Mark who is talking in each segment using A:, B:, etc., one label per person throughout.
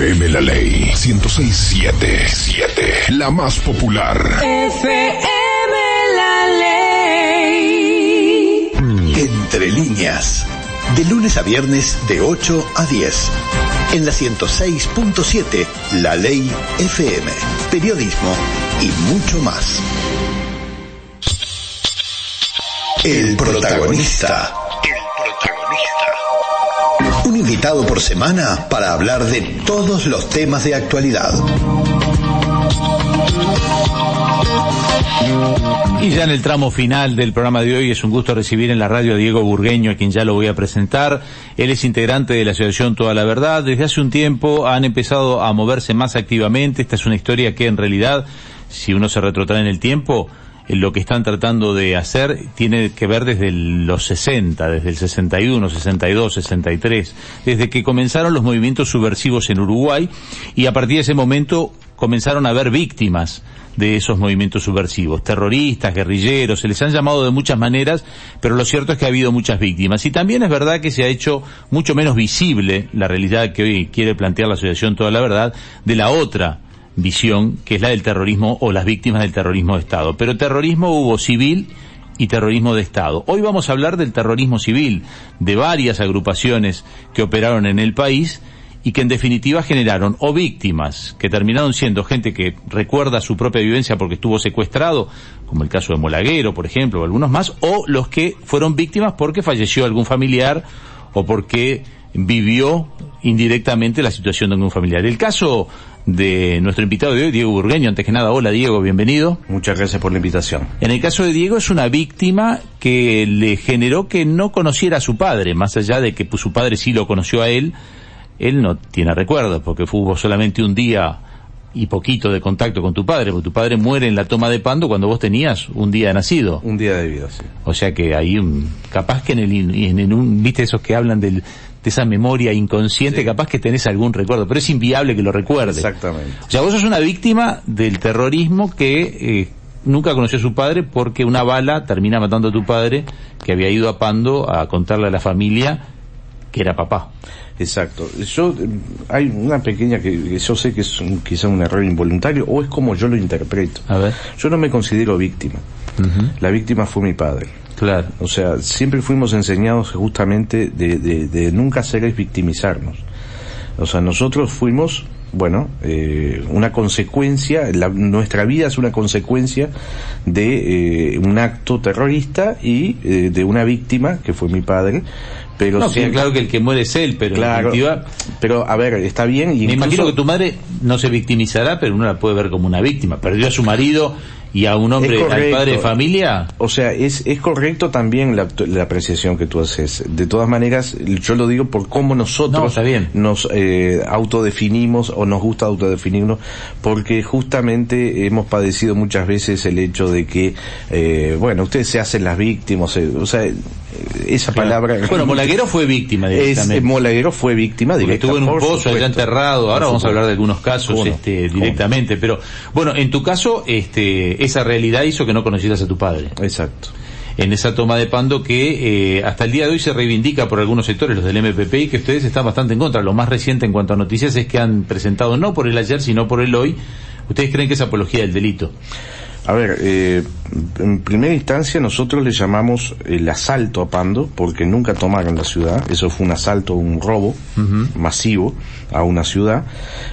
A: FM La Ley 1067. 7. La más popular.
B: FM La Ley.
C: Entre líneas. De lunes a viernes de 8 a 10. En la 106.7, La Ley FM. Periodismo y mucho más. El protagonista. Invitado por semana para hablar de todos los temas de actualidad.
D: Y ya en el tramo final del programa de hoy es un gusto recibir en la radio a Diego Burgueño, a quien ya lo voy a presentar. Él es integrante de la Asociación Toda la Verdad. Desde hace un tiempo han empezado a moverse más activamente. Esta es una historia que en realidad, si uno se retrotrae en el tiempo, lo que están tratando de hacer tiene que ver desde los 60, desde el 61, 62, 63, desde que comenzaron los movimientos subversivos en Uruguay y a partir de ese momento comenzaron a haber víctimas de esos movimientos subversivos, terroristas, guerrilleros, se les han llamado de muchas maneras, pero lo cierto es que ha habido muchas víctimas. Y también es verdad que se ha hecho mucho menos visible la realidad que hoy quiere plantear la Asociación Toda la Verdad de la otra visión, que es la del terrorismo o las víctimas del terrorismo de Estado. Pero terrorismo hubo civil y terrorismo de Estado. Hoy vamos a hablar del terrorismo civil, de varias agrupaciones que operaron en el país y que en definitiva generaron o víctimas que terminaron siendo gente que recuerda su propia vivencia porque estuvo secuestrado, como el caso de Molaguero, por ejemplo, o algunos más, o los que fueron víctimas porque falleció algún familiar o porque vivió indirectamente la situación de algún familiar. El caso de nuestro invitado de hoy, Diego Burgueño. Antes que nada, hola Diego, bienvenido.
E: Muchas gracias por la invitación.
D: En el caso de Diego es una víctima que le generó que no conociera a su padre, más allá de que pues, su padre sí lo conoció a él, él no tiene recuerdos porque hubo solamente un día y poquito de contacto con tu padre, porque tu padre muere en la toma de Pando cuando vos tenías un día de nacido.
E: Un día de vida, sí.
D: O sea que hay un, capaz que en el, en un, viste esos que hablan del, de esa memoria inconsciente, capaz que tenés algún recuerdo, pero es inviable que lo recuerdes.
E: Exactamente.
D: O sea, vos sos una víctima del terrorismo que eh, nunca conoció a su padre porque una bala termina matando a tu padre que había ido a Pando a contarle a la familia que era papá.
E: Exacto. Yo, hay una pequeña que, yo sé que es un, quizá un error involuntario o es como yo lo interpreto.
D: A ver.
E: Yo no me considero víctima. La víctima fue mi padre.
D: Claro.
E: O sea, siempre fuimos enseñados justamente de, de, de nunca hacer es victimizarnos. O sea, nosotros fuimos, bueno, eh, una consecuencia, la, nuestra vida es una consecuencia de eh, un acto terrorista y eh, de una víctima, que fue mi padre, pero
D: no,
E: siempre-
D: claro que el que muere es él, pero
E: Claro, pero a ver, está bien y
D: me
E: incluso-
D: imagino que tu madre no se victimizará, pero uno la puede ver como una víctima. Perdió a su marido y a un hombre,
E: Es
D: al padre de familia.
E: O sea, es, es correcto también la, la apreciación que tú haces. De todas maneras, yo lo digo por cómo
D: No,
E: nosotros
D: bien.
E: nos eh, autodefinimos o nos gusta autodefinirnos, porque justamente hemos padecido muchas veces el hecho de que, eh, bueno, ustedes se hacen las víctimas, eh, o sea, eh, esa palabra...
D: Bueno, Molaguero fue víctima
E: es,
D: directamente.
E: Molaguero fue víctima
D: Porque
E: directa,
D: estuvo en un pozo allá enterrado. Ahora vamos a hablar de algunos casos este, directamente. Pero bueno, en tu caso, este, esa realidad hizo que no conocieras a tu padre.
E: Exacto.
D: En esa toma de pando que eh, hasta el día de hoy se reivindica por algunos sectores, los del MPP, y que ustedes están bastante en contra. Lo más reciente en cuanto a noticias es que han presentado no por el ayer, sino por el hoy. ¿Ustedes creen que es apología del delito?
E: A ver, eh, en primera instancia nosotros le llamamos el asalto a Pando porque nunca tomaron la ciudad, eso fue un asalto, un robo masivo a una ciudad.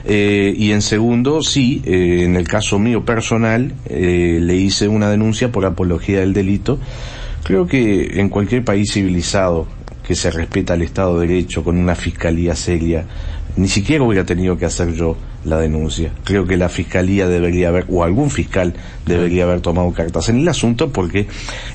E: Eh, y en segundo, sí, eh, en el caso mío personal, eh, le hice una denuncia por apología del delito. Creo que en cualquier país civilizado que se respeta el Estado de Derecho con una fiscalía seria, ni siquiera hubiera tenido que hacer yo la denuncia. Creo que la fiscalía debería haber, o algún fiscal debería haber tomado cartas en el asunto porque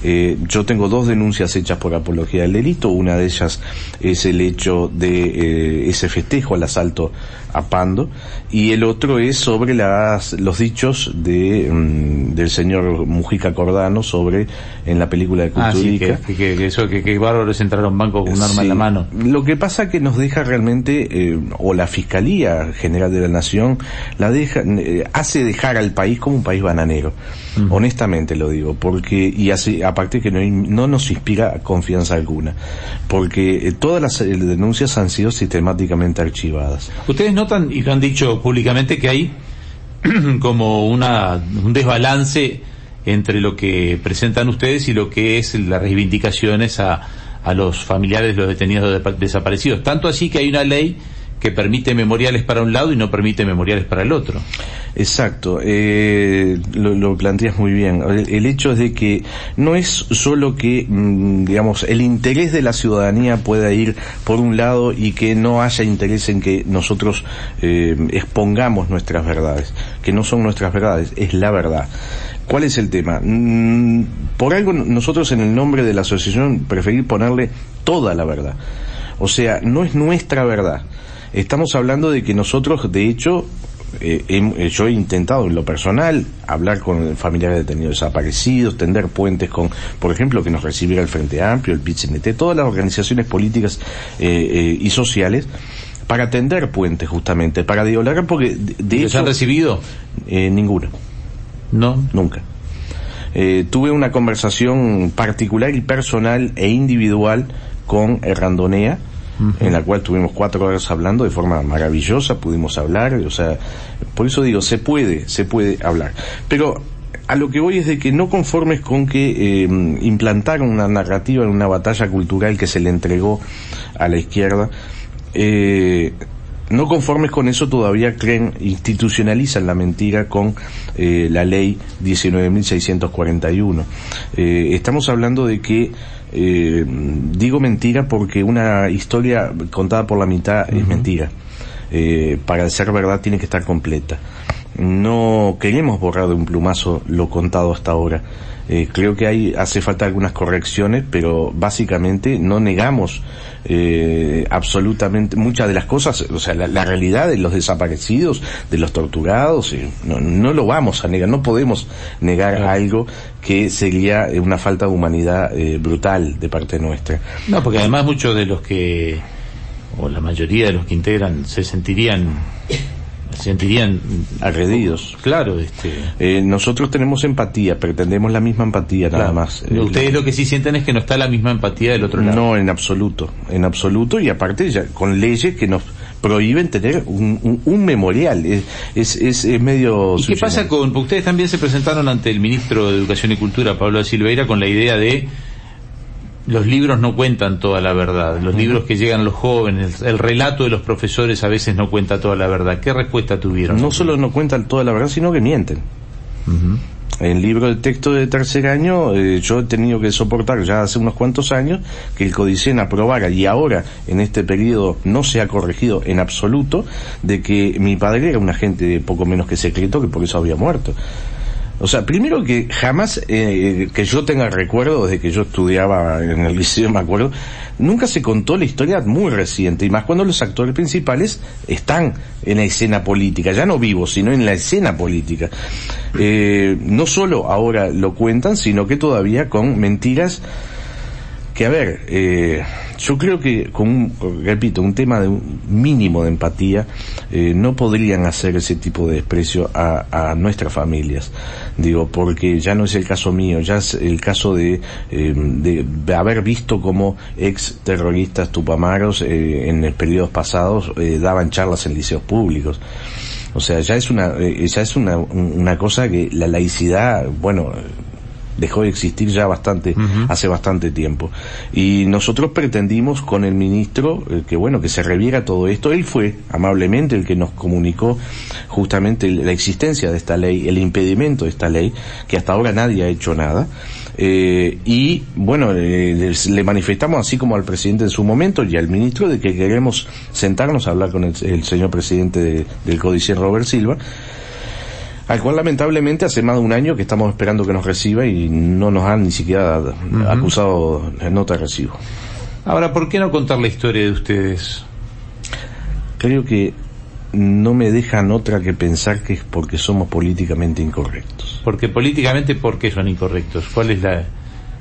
E: eh, yo tengo dos denuncias hechas por apología del delito. Una de ellas es el hecho de eh, ese festejo al asalto a Pando y el otro es sobre las, los dichos de, mm, del señor Mujica Cordano sobre en la película de
D: Ah, sí,
E: Culturica.
D: que, que, que eso, que, que bárbaros entraron a un banco con un arma en la mano.
E: Lo que pasa que nos deja realmente, eh, o la Fiscalía General de la Nación, la deja, eh, hace dejar al país como un país bananero. Honestamente lo digo, porque, y hace, aparte que no, no nos inspira confianza alguna, porque eh, todas las eh, denuncias han sido sistemáticamente archivadas.
D: Ustedes notan, y han dicho públicamente, que hay como una, un desbalance entre lo que presentan ustedes y lo que es las reivindicaciones a, a los familiares de los detenidos desaparecidos. Tanto así que hay una ley que permite memoriales para un lado y no permite memoriales para el otro.
E: Exacto, eh, lo, planteas muy bien. El, hecho es de que no es solo que, mm, digamos, el interés de la ciudadanía pueda ir por un lado y que no haya interés en que nosotros eh, expongamos nuestras verdades, que no son nuestras verdades, es la verdad. ¿Cuál es el tema? Mm, por algo nosotros en el nombre de la asociación preferir ponerle toda la verdad. O sea, no es nuestra verdad. Estamos hablando de que nosotros, de hecho, eh, eh, yo he intentado en lo personal hablar con familiares de detenidos desaparecidos, tender puentes con, por ejemplo, que nos recibiera el Frente Amplio, el PIT-CNT, todas las organizaciones políticas eh, y sociales para tender puentes justamente, para dialogar porque de,
D: han recibido?
E: ninguno.
D: No.
E: Nunca. Eh, tuve una conversación particular y personal e individual con En la cual tuvimos cuatro horas hablando de forma maravillosa, pudimos hablar, o sea, por eso digo, se puede, se puede hablar. Pero a lo que voy es de que no conformes con que eh, implantaron una narrativa en una batalla cultural que se le entregó a la izquierda, eh, no conformes con eso todavía creen, institucionalizan la mentira con eh, la ley 19.641. Eh, estamos hablando de que eh, digo mentira porque una historia contada por la mitad es mentira. Eh, para ser verdad tiene que estar completa. No queremos borrar de un plumazo lo contado hasta ahora. Eh, creo que hay, hace falta algunas correcciones, pero básicamente no negamos eh, absolutamente muchas de las cosas, o sea, la, realidad de los desaparecidos, de los torturados, eh, no, no, lo vamos a negar, no podemos negar algo que sería una falta de humanidad brutal de parte nuestra.
D: No, porque además muchos de los que, o la mayoría de los que integran, se sentirían se sentirían agredidos.
E: Claro, este. Eh, nosotros tenemos empatía, pretendemos la misma empatía nada más.
D: Ustedes lo que sí sienten es que no está la misma empatía del otro lado.
E: No, en absoluto, en absoluto y aparte ya con leyes que nos prohíben tener un, un, memorial. Es, es, es, medio...
D: ¿Y qué pasa con... Ustedes también se presentaron ante el ministro de Educación y Cultura, Pablo Silveira, con la idea de los libros no cuentan toda la verdad, los libros que llegan a los jóvenes, el relato de los profesores a veces no cuenta toda la verdad. ¿Qué respuesta tuvieron?
E: No solo no cuentan toda la verdad, sino que mienten. En el libro de texto de tercer año, eh, yo he tenido que soportar ya hace unos cuantos años que el Codicen aprobara y ahora en este periodo no se ha corregido en absoluto de que mi padre era un agente poco menos que secreto que por eso había muerto. O sea, primero que jamás eh, que yo tenga recuerdo desde que yo estudiaba en el liceo, me acuerdo, nunca se contó la historia muy reciente, y más cuando los actores principales están en la escena política, ya no vivos, sino en la escena política. Eh, no solo ahora lo cuentan, sino que todavía con mentiras que, a ver, eh, yo creo que con, un, repito, un tema de un mínimo de empatía, eh, no podrían hacer ese tipo de desprecio a, a, nuestras familias. Digo, porque ya no es el caso mío, ya es el caso de, eh, de, haber visto como ex terroristas tupamaros eh, en periodos pasados eh, daban charlas en liceos públicos. O sea, ya es una, eh, ya es una, una cosa que la laicidad, bueno, dejó de existir ya bastante, hace bastante tiempo. Y nosotros pretendimos con el ministro eh, que bueno, que se reviera todo esto. Él fue amablemente el que nos comunicó justamente la existencia de esta ley, el impedimento de esta ley, que hasta ahora nadie ha hecho nada. Eh, y bueno, eh, le manifestamos así como al presidente en su momento y al ministro de que queremos sentarnos a hablar con el, señor presidente del Códice Robert Silva al cual lamentablemente hace más de un año que estamos esperando que nos reciba y no nos han ni siquiera acusado de nota de recibo.
D: Ahora, ¿por qué no contar la historia de ustedes?
E: Creo que no me dejan otra que pensar que es porque somos políticamente incorrectos.
D: Porque políticamente, ¿por qué son incorrectos? ¿Cuál es la,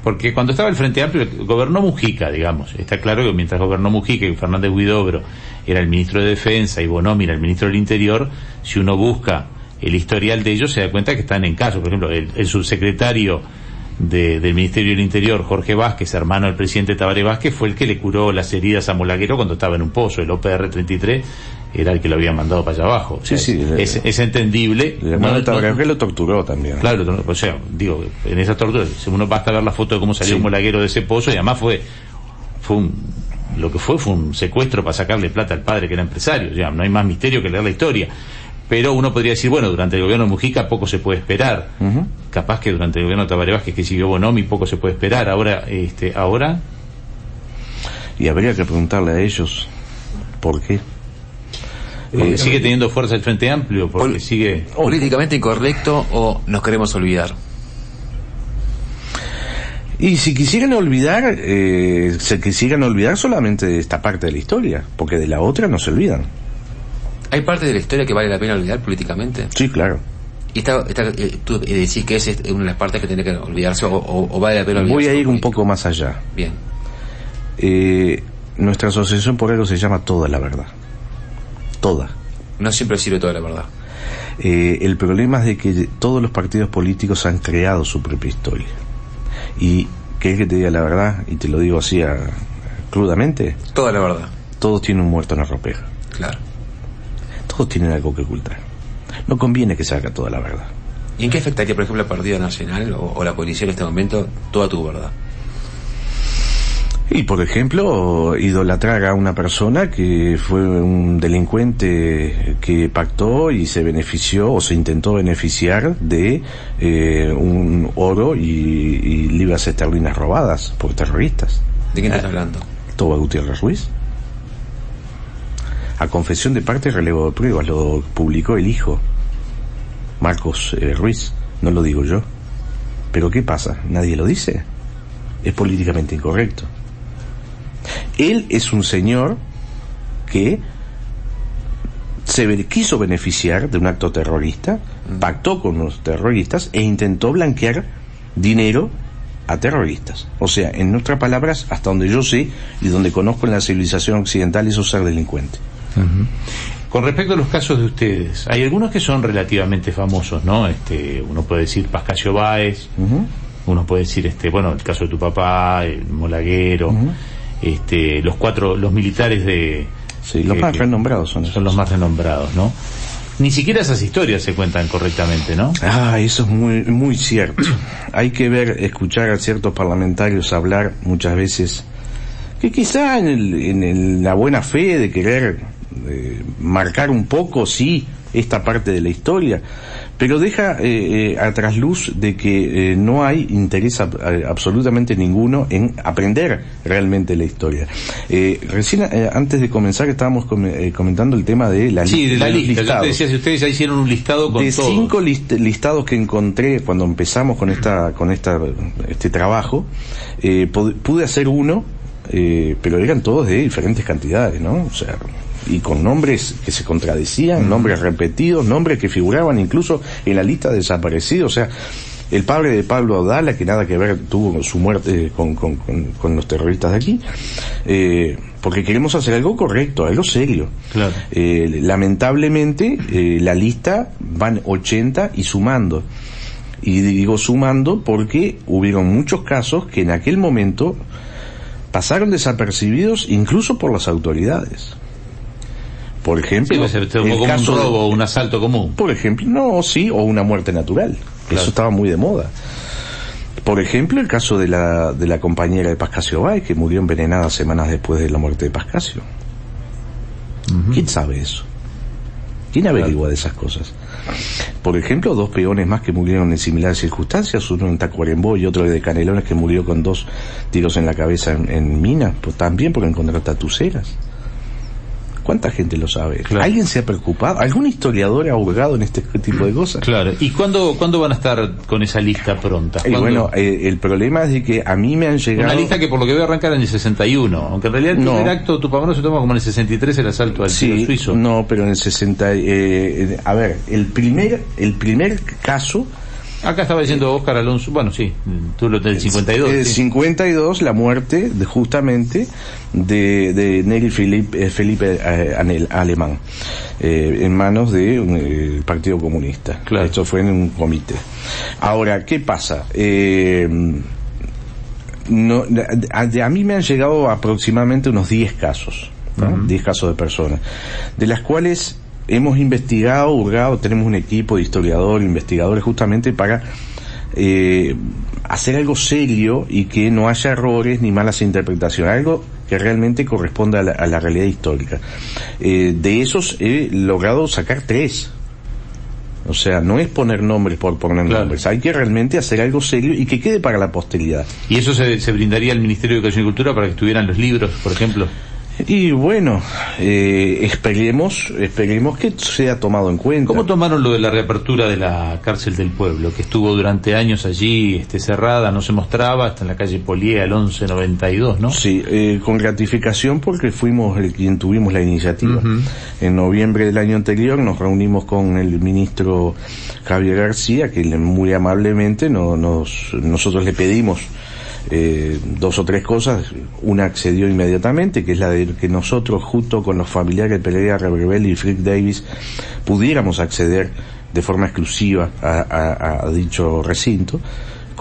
D: Porque cuando estaba el Frente Amplio, gobernó Mujica, digamos. Está claro que mientras gobernó Mujica y Fernández Huidobro era el ministro de Defensa y Bonomi era el ministro del Interior, si uno busca el historial de ellos se da cuenta que están en caso. Por ejemplo, el, subsecretario del Ministerio del Interior, Jorge Vázquez, hermano del presidente Tabaré Vázquez, fue el que le curó las heridas a Molaguero cuando estaba en un pozo. El OPR-33 era el que lo había mandado para allá abajo.
E: sí, sí.
D: Es, entendible.
E: El hermano de Tabaré lo torturó también.
D: Claro, o sea, digo, en esa tortura, uno basta ver la foto de cómo salió un Molaguero de ese pozo y además fue, fue un, lo que fue fue un secuestro para sacarle plata al padre que era empresario. Ya, no hay más misterio que leer la historia pero uno podría decir, bueno, durante el gobierno de Mujica poco se puede esperar. Capaz que durante el gobierno de Tabaré Vázquez, que siguió Bonomi, poco se puede esperar. Ahora, este, ahora...
E: Y habría que preguntarle a ellos por qué.
D: Porque sigue teniendo fuerza el Frente Amplio, porque sigue...
F: Políticamente incorrecto o nos queremos olvidar.
E: Y si quisieran olvidar, eh, se quisieran olvidar solamente de esta parte de la historia, porque de la otra no se olvidan.
F: ¿Hay parte de la historia que vale la pena olvidar políticamente?
E: Sí, claro.
F: ¿Y está, eh, tú decís que es una de las partes que tiene que olvidarse o, vale la pena olvidarse?
E: Voy a ir un poco más allá.
F: Bien.
E: Eh, nuestra asociación por algo se llama Toda la Verdad. Toda.
F: No siempre sirve toda la verdad.
E: Eh, el problema es de que todos los partidos políticos han creado su propia historia. Y ¿querés que te diga la verdad? Y te lo digo así crudamente.
F: Toda la verdad.
E: Todos tienen un muerto en la ropeja.
F: Claro
E: todos tienen algo que ocultar. No conviene que se haga toda la verdad.
F: ¿Y en qué afectaría, por ejemplo, la Partido Nacional o, la policía en este momento toda tu verdad?
E: Y, por ejemplo, idolatrar a una persona que fue un delincuente que pactó y se benefició o se intentó beneficiar de eh, un oro y, libras esterlinas robadas por terroristas.
F: ¿De quién estás hablando?
E: Toba Gutiérrez Ruiz a confesión de parte relevo de pruebas, lo publicó el hijo, Marcos eh, Ruiz, no lo digo yo. Pero ¿qué pasa? ¿Nadie lo dice? Es políticamente incorrecto. Él es un señor que se quiso beneficiar de un acto terrorista, mm. pactó con los terroristas e intentó blanquear dinero a terroristas. O sea, en otras palabras, hasta donde yo sé y donde conozco en la civilización occidental, eso ser delincuente.
D: Con respecto a los casos de ustedes, hay algunos que son relativamente famosos, ¿no? Este, uno puede decir Pascasio Báez, uno puede decir, este, bueno, el caso de tu papá, el Molaguero, este, los cuatro, los militares de...
E: Sí, los más renombrados son
D: Son los más renombrados, ¿no? Ni siquiera esas historias se cuentan correctamente, ¿no?
E: Ah, eso es muy, muy cierto. Hay que ver, escuchar a ciertos parlamentarios hablar muchas veces que quizá en, en la buena fe de querer marcar un poco, sí, esta parte de la historia, pero deja eh, eh a trasluz de que eh, no hay interés absolutamente ninguno en aprender realmente la historia. Eh, recién, antes de comenzar, estábamos comentando el tema de la,
D: sí, de la lista. decía, si ustedes ya hicieron un listado con
E: de cinco listados que encontré cuando empezamos con esta, con esta, este trabajo, pude hacer uno, pero eran todos de diferentes cantidades, ¿no? O sea, y con nombres que se contradecían, nombres repetidos, nombres que figuraban incluso en la lista de desaparecidos. O sea, el padre de Pablo Audala, que nada que ver tuvo su muerte con, con, con, los terroristas de aquí, eh, porque queremos hacer algo correcto, algo serio.
D: Claro.
E: Eh, lamentablemente, eh, la lista van 80 y sumando. Y digo sumando porque hubieron muchos casos que en aquel momento pasaron desapercibidos incluso por las autoridades. Por ejemplo,
D: el caso un robo o un asalto común.
E: Por ejemplo, no, sí, o una muerte natural. Eso estaba muy de moda. Por ejemplo, el caso de la, de la compañera de Pascasio Bay, que murió envenenada semanas después de la muerte de Pascasio. ¿Quién sabe eso? ¿Quién averigua de esas cosas? Por ejemplo, dos peones más que murieron en similares circunstancias, uno en Tacuarembó y otro de Canelones que murió con dos tiros en la cabeza en, en Mina, pues también por encontrar tatuceras. ¿Cuánta gente lo sabe? ¿Alguien se ha preocupado? ¿Algún historiador ha ahogado en este tipo de cosas?
D: Claro. ¿Y cuándo, cuándo van a estar con esa lista pronta?
E: Y bueno, eh, el problema es de que a mí me han llegado...
D: Una lista que por lo que veo arrancar en el 61, aunque en realidad no. el acto tu papá no se toma como en el 63 el asalto al sí, suizo.
E: No, pero en el 60... Eh, a ver, el primer, el primer caso
D: Acá estaba diciendo Oscar Alonso, bueno, sí, tú lo del 52.
E: El
D: sí.
E: 52, la muerte de, justamente de, de Neri Felipe, eh, Felipe eh, Anel- Alemán, eh, en manos del Partido Comunista.
D: Claro.
E: Esto fue en un comité. Ahora, ¿qué pasa? Eh, no, a, a mí me han llegado aproximadamente unos 10 casos, ¿no? 10 casos de personas, de las cuales hemos investigado, hurgado, tenemos un equipo de historiadores, investigadores justamente para eh, hacer algo serio y que no haya errores ni malas interpretaciones, algo que realmente corresponda a la, a la realidad histórica. Eh, de esos he logrado sacar tres. O sea, no es poner nombres por poner
D: Claro.
E: nombres, hay que realmente hacer algo serio y que quede para la posteridad.
D: Y eso se, se brindaría al Ministerio de Educación y Cultura para que estuvieran los libros, por ejemplo.
E: Y bueno, eh, esperemos, esperemos que sea tomado en cuenta.
D: ¿Cómo tomaron lo de la reapertura de la cárcel del pueblo, que estuvo durante años allí este, cerrada, no se mostraba, hasta en la calle Polié al 1192, ¿no?
E: Sí, eh, con gratificación porque fuimos el quien tuvimos la iniciativa. En noviembre del año anterior nos reunimos con el ministro Javier García, que muy amablemente no- nos, nosotros le pedimos eh, dos o tres cosas. Una accedió inmediatamente, que es la de que nosotros, junto con los familiares de Pereira Rebel y Frick Davis, pudiéramos acceder de forma exclusiva a, a- a dicho recinto,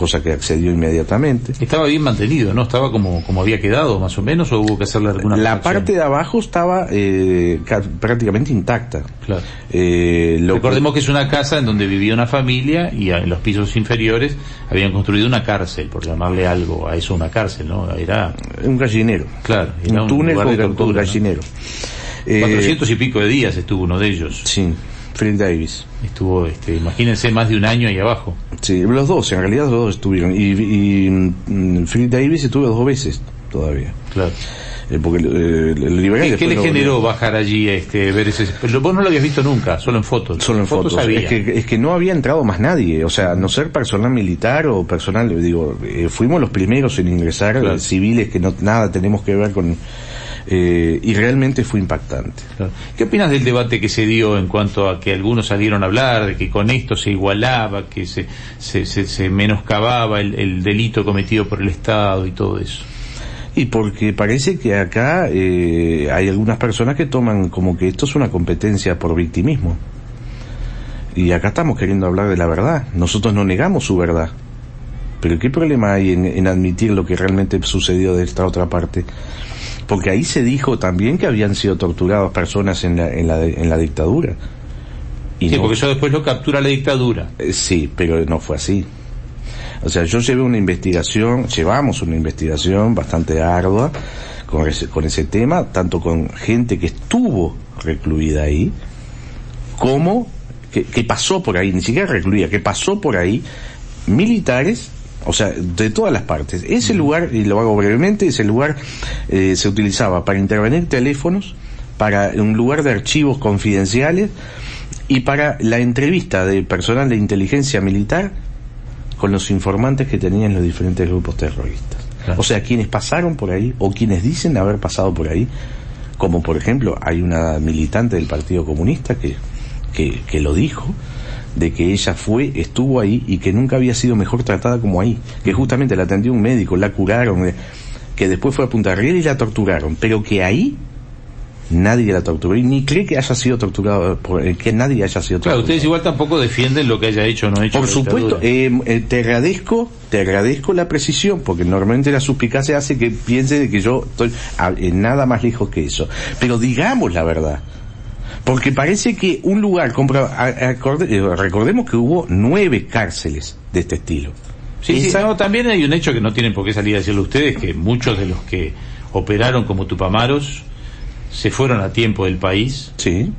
E: cosa que accedió inmediatamente.
D: Estaba bien mantenido, ¿no? Estaba como, como había quedado, más o menos, o hubo que hacerle alguna
E: La parte de abajo estaba eh, ca- prácticamente intacta.
D: Claro.
E: Eh, lo
D: Recordemos que es una casa en donde vivía una familia y en los pisos inferiores habían construido una cárcel, por llamarle algo a eso una cárcel, ¿no? Era,
E: un gallinero.
D: claro, era
E: un túnel
D: lugar
E: con,
D: de tortura, ¿no?
E: gallinero. Eh,
D: 400 y pico de días estuvo uno de ellos.
E: Sí, Frick Davis.
D: Estuvo, este, imagínense, más de un año ahí abajo.
E: Sí, los dos, en realidad los dos estuvieron. Y, y mm, Davis estuvo dos veces todavía.
D: Claro.
E: Eh, porque eh, el liberal
D: ¿Qué, le generó bajar allí, este, ver ese... Vos no lo habías visto nunca, solo en fotos.
E: Solo en fotos. Es que, es que no había entrado más nadie. O sea, no ser personal militar o personal, digo, eh, fuimos los primeros en ingresar,
D: Claro.
E: eh, civiles que no nada tenemos que ver con... eh, y realmente fue impactante.
D: ¿Qué opinas del debate que se dio en cuanto a que algunos salieron a hablar de que con esto se igualaba, que se, se, se, se menoscababa el, el delito cometido por el Estado y todo eso?
E: Y porque parece que acá eh, hay algunas personas que toman como que esto es una competencia por victimismo. Y acá estamos queriendo hablar de la verdad. Nosotros no negamos su verdad. Pero ¿qué problema hay en, en admitir lo que realmente sucedió de esta otra parte? Porque ahí se dijo también que habían sido torturadas personas en la, en la, en la dictadura. Y
D: Sí,
E: no-
D: porque eso después lo captura la dictadura.
E: eh, Sí, pero no fue así. O sea, yo llevé una investigación, llevamos una investigación bastante ardua con ese, con ese tema, tanto con gente que estuvo recluida ahí, como que, que pasó por ahí, ni siquiera recluida, que pasó por ahí, militares, o sea, de todas las partes. Ese lugar, y lo hago brevemente, ese lugar eh, se utilizaba para intervenir teléfonos, para un lugar de archivos confidenciales y para la entrevista de personal de inteligencia militar con los informantes que tenían los diferentes grupos terroristas.
D: Claro.
E: O sea, quienes pasaron por ahí o quienes dicen haber pasado por ahí, como por ejemplo hay una militante del Partido Comunista que, que, que lo dijo, de que ella fue, estuvo ahí y que nunca había sido mejor tratada como ahí, que justamente la atendió un médico, la curaron, eh, que después fue a Punta Riera y la torturaron, pero que ahí nadie la torturó y ni cree que haya sido torturado, por, eh, que nadie haya sido
D: Claro,
E: torturado.
D: ustedes igual tampoco defienden lo que haya hecho o no hecho
E: Por supuesto, eh, eh, te agradezco, te agradezco la precisión, porque normalmente la suspicacia hace que piense de que yo estoy a- eh, nada más lejos que eso. Pero digamos la verdad. Porque parece que un lugar, eh, recordemos que hubo nueve cárceles de este estilo.
D: Sí, sí, no, también hay un hecho que no tienen por qué salir a decirlo ustedes, que muchos de los que operaron como Tupamaros se fueron a tiempo del país,
E: Sí.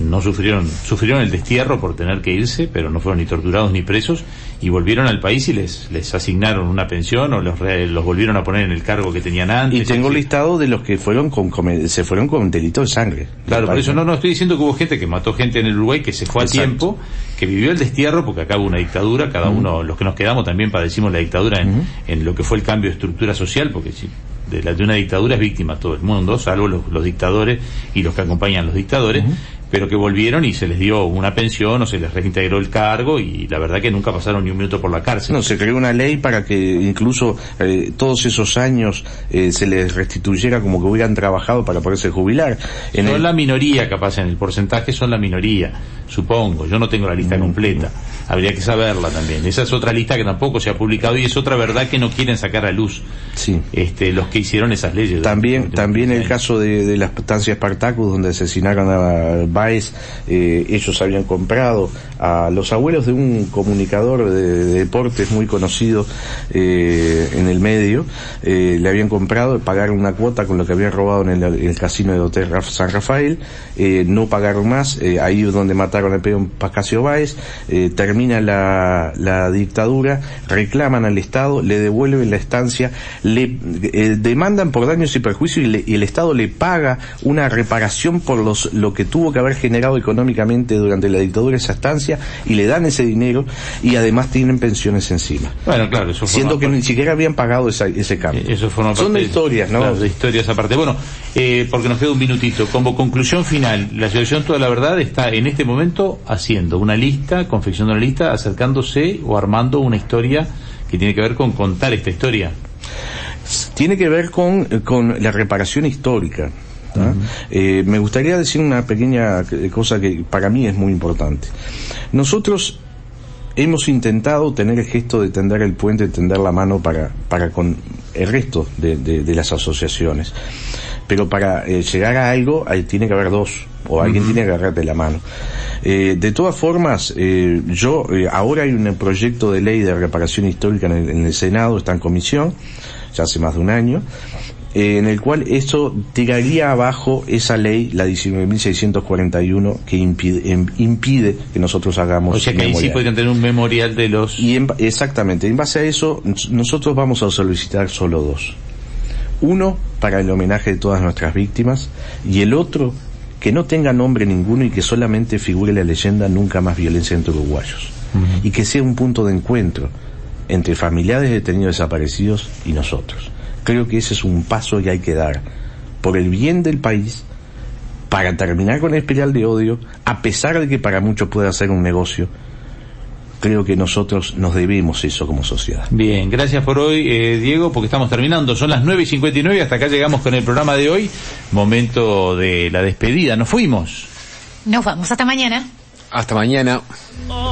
D: No sufrieron, sufrieron el destierro por tener que irse, pero no fueron ni torturados ni presos, y volvieron al país y les, les asignaron una pensión o los, re- los volvieron a poner en el cargo que tenían antes.
E: Y tengo listado de los que fueron con, come- se fueron con delito de sangre.
D: Claro, por eso no, no estoy diciendo que hubo gente que mató gente en el Uruguay, que se fue
E: Exacto.
D: a tiempo, que vivió el destierro, porque acá hubo una dictadura, cada uno, los que nos quedamos también padecimos la dictadura en, en lo que fue el cambio de estructura social, porque si de, la, de una dictadura es víctima todo el mundo, salvo los, los dictadores y los que acompañan a los dictadores, pero que volvieron y se les dio una pensión o se les reintegró el cargo y la verdad que nunca pasaron ni un minuto por la cárcel.
E: No, se creó una ley para que incluso eh, todos esos años eh, se les restituyera como que hubieran trabajado para poderse jubilar.
D: En son la minoría capaz, en el porcentaje son la minoría, supongo. Yo no tengo la lista completa. Habría que saberla también. Esa es otra lista que tampoco se ha publicado y es otra verdad que no quieren sacar a luz
E: sí.
D: este, los que hicieron esas leyes.
E: También, también el caso de, de la estancia Spartacus donde asesinaron a Baez, eh, ellos habían comprado a los abuelos de un comunicador de, deportes muy conocido eh, en el medio, eh, le habían comprado, pagaron una cuota con lo que habían robado en el, casino de Hotel San Rafael, eh, no pagaron más, eh, ahí es donde mataron al peón Pascasio Báez, eh, termina la, la, dictadura, reclaman al Estado, le devuelven la estancia, le eh, demandan por daños y perjuicios y, y, el Estado le paga una reparación por los, lo que tuvo que haber generado económicamente durante la dictadura esa estancia y le dan ese dinero y además tienen pensiones encima.
D: Bueno, claro, eso
E: Siendo que ni siquiera habían pagado esa, ese cambio.
D: Eso
E: Son de historias, ¿no?
D: Claro, de historias aparte. Bueno, eh, porque nos queda un minutito. Como conclusión final, la Asociación Toda la Verdad está en este momento haciendo una lista, confeccionando una lista, acercándose o armando una historia que tiene que ver con contar esta historia.
E: Tiene que ver con, con la reparación histórica. Uh -huh. eh, me gustaría decir una pequeña cosa que para mí es muy importante. Nosotros hemos intentado tener el gesto de tender el puente, de tender la mano para, para con el resto de, de, de las asociaciones. Pero para eh, llegar a algo hay, tiene que haber dos, o alguien uh -huh. tiene que agarrarte la mano. Eh, de todas formas, eh, yo, ahora hay un proyecto de ley de reparación histórica en el, en el Senado, está en comisión, ya hace más de un año, eh, en el cual eso tiraría abajo esa ley, la 19.641, que impide, em, impide, que nosotros hagamos.
D: O sea que ahí sí podrían tener un memorial de los.
E: Y en, exactamente, en base a eso, nosotros vamos a solicitar solo dos. Uno, para el homenaje de todas nuestras víctimas, y el otro, que no tenga nombre ninguno y que solamente figure la leyenda nunca más violencia entre uruguayos. Uh -huh. Y que sea un punto de encuentro entre familiares de detenidos desaparecidos y nosotros creo que ese es un paso que hay que dar por el bien del país para terminar con la espiral de odio, a pesar de que para muchos pueda ser un negocio. Creo que nosotros nos debemos eso como sociedad.
D: Bien, gracias por hoy, eh, Diego, porque estamos terminando. Son las 9 y 59, hasta acá llegamos con el programa de hoy. Momento de la despedida. Nos fuimos.
B: Nos vamos, hasta mañana.
F: Hasta mañana.
B: Oh.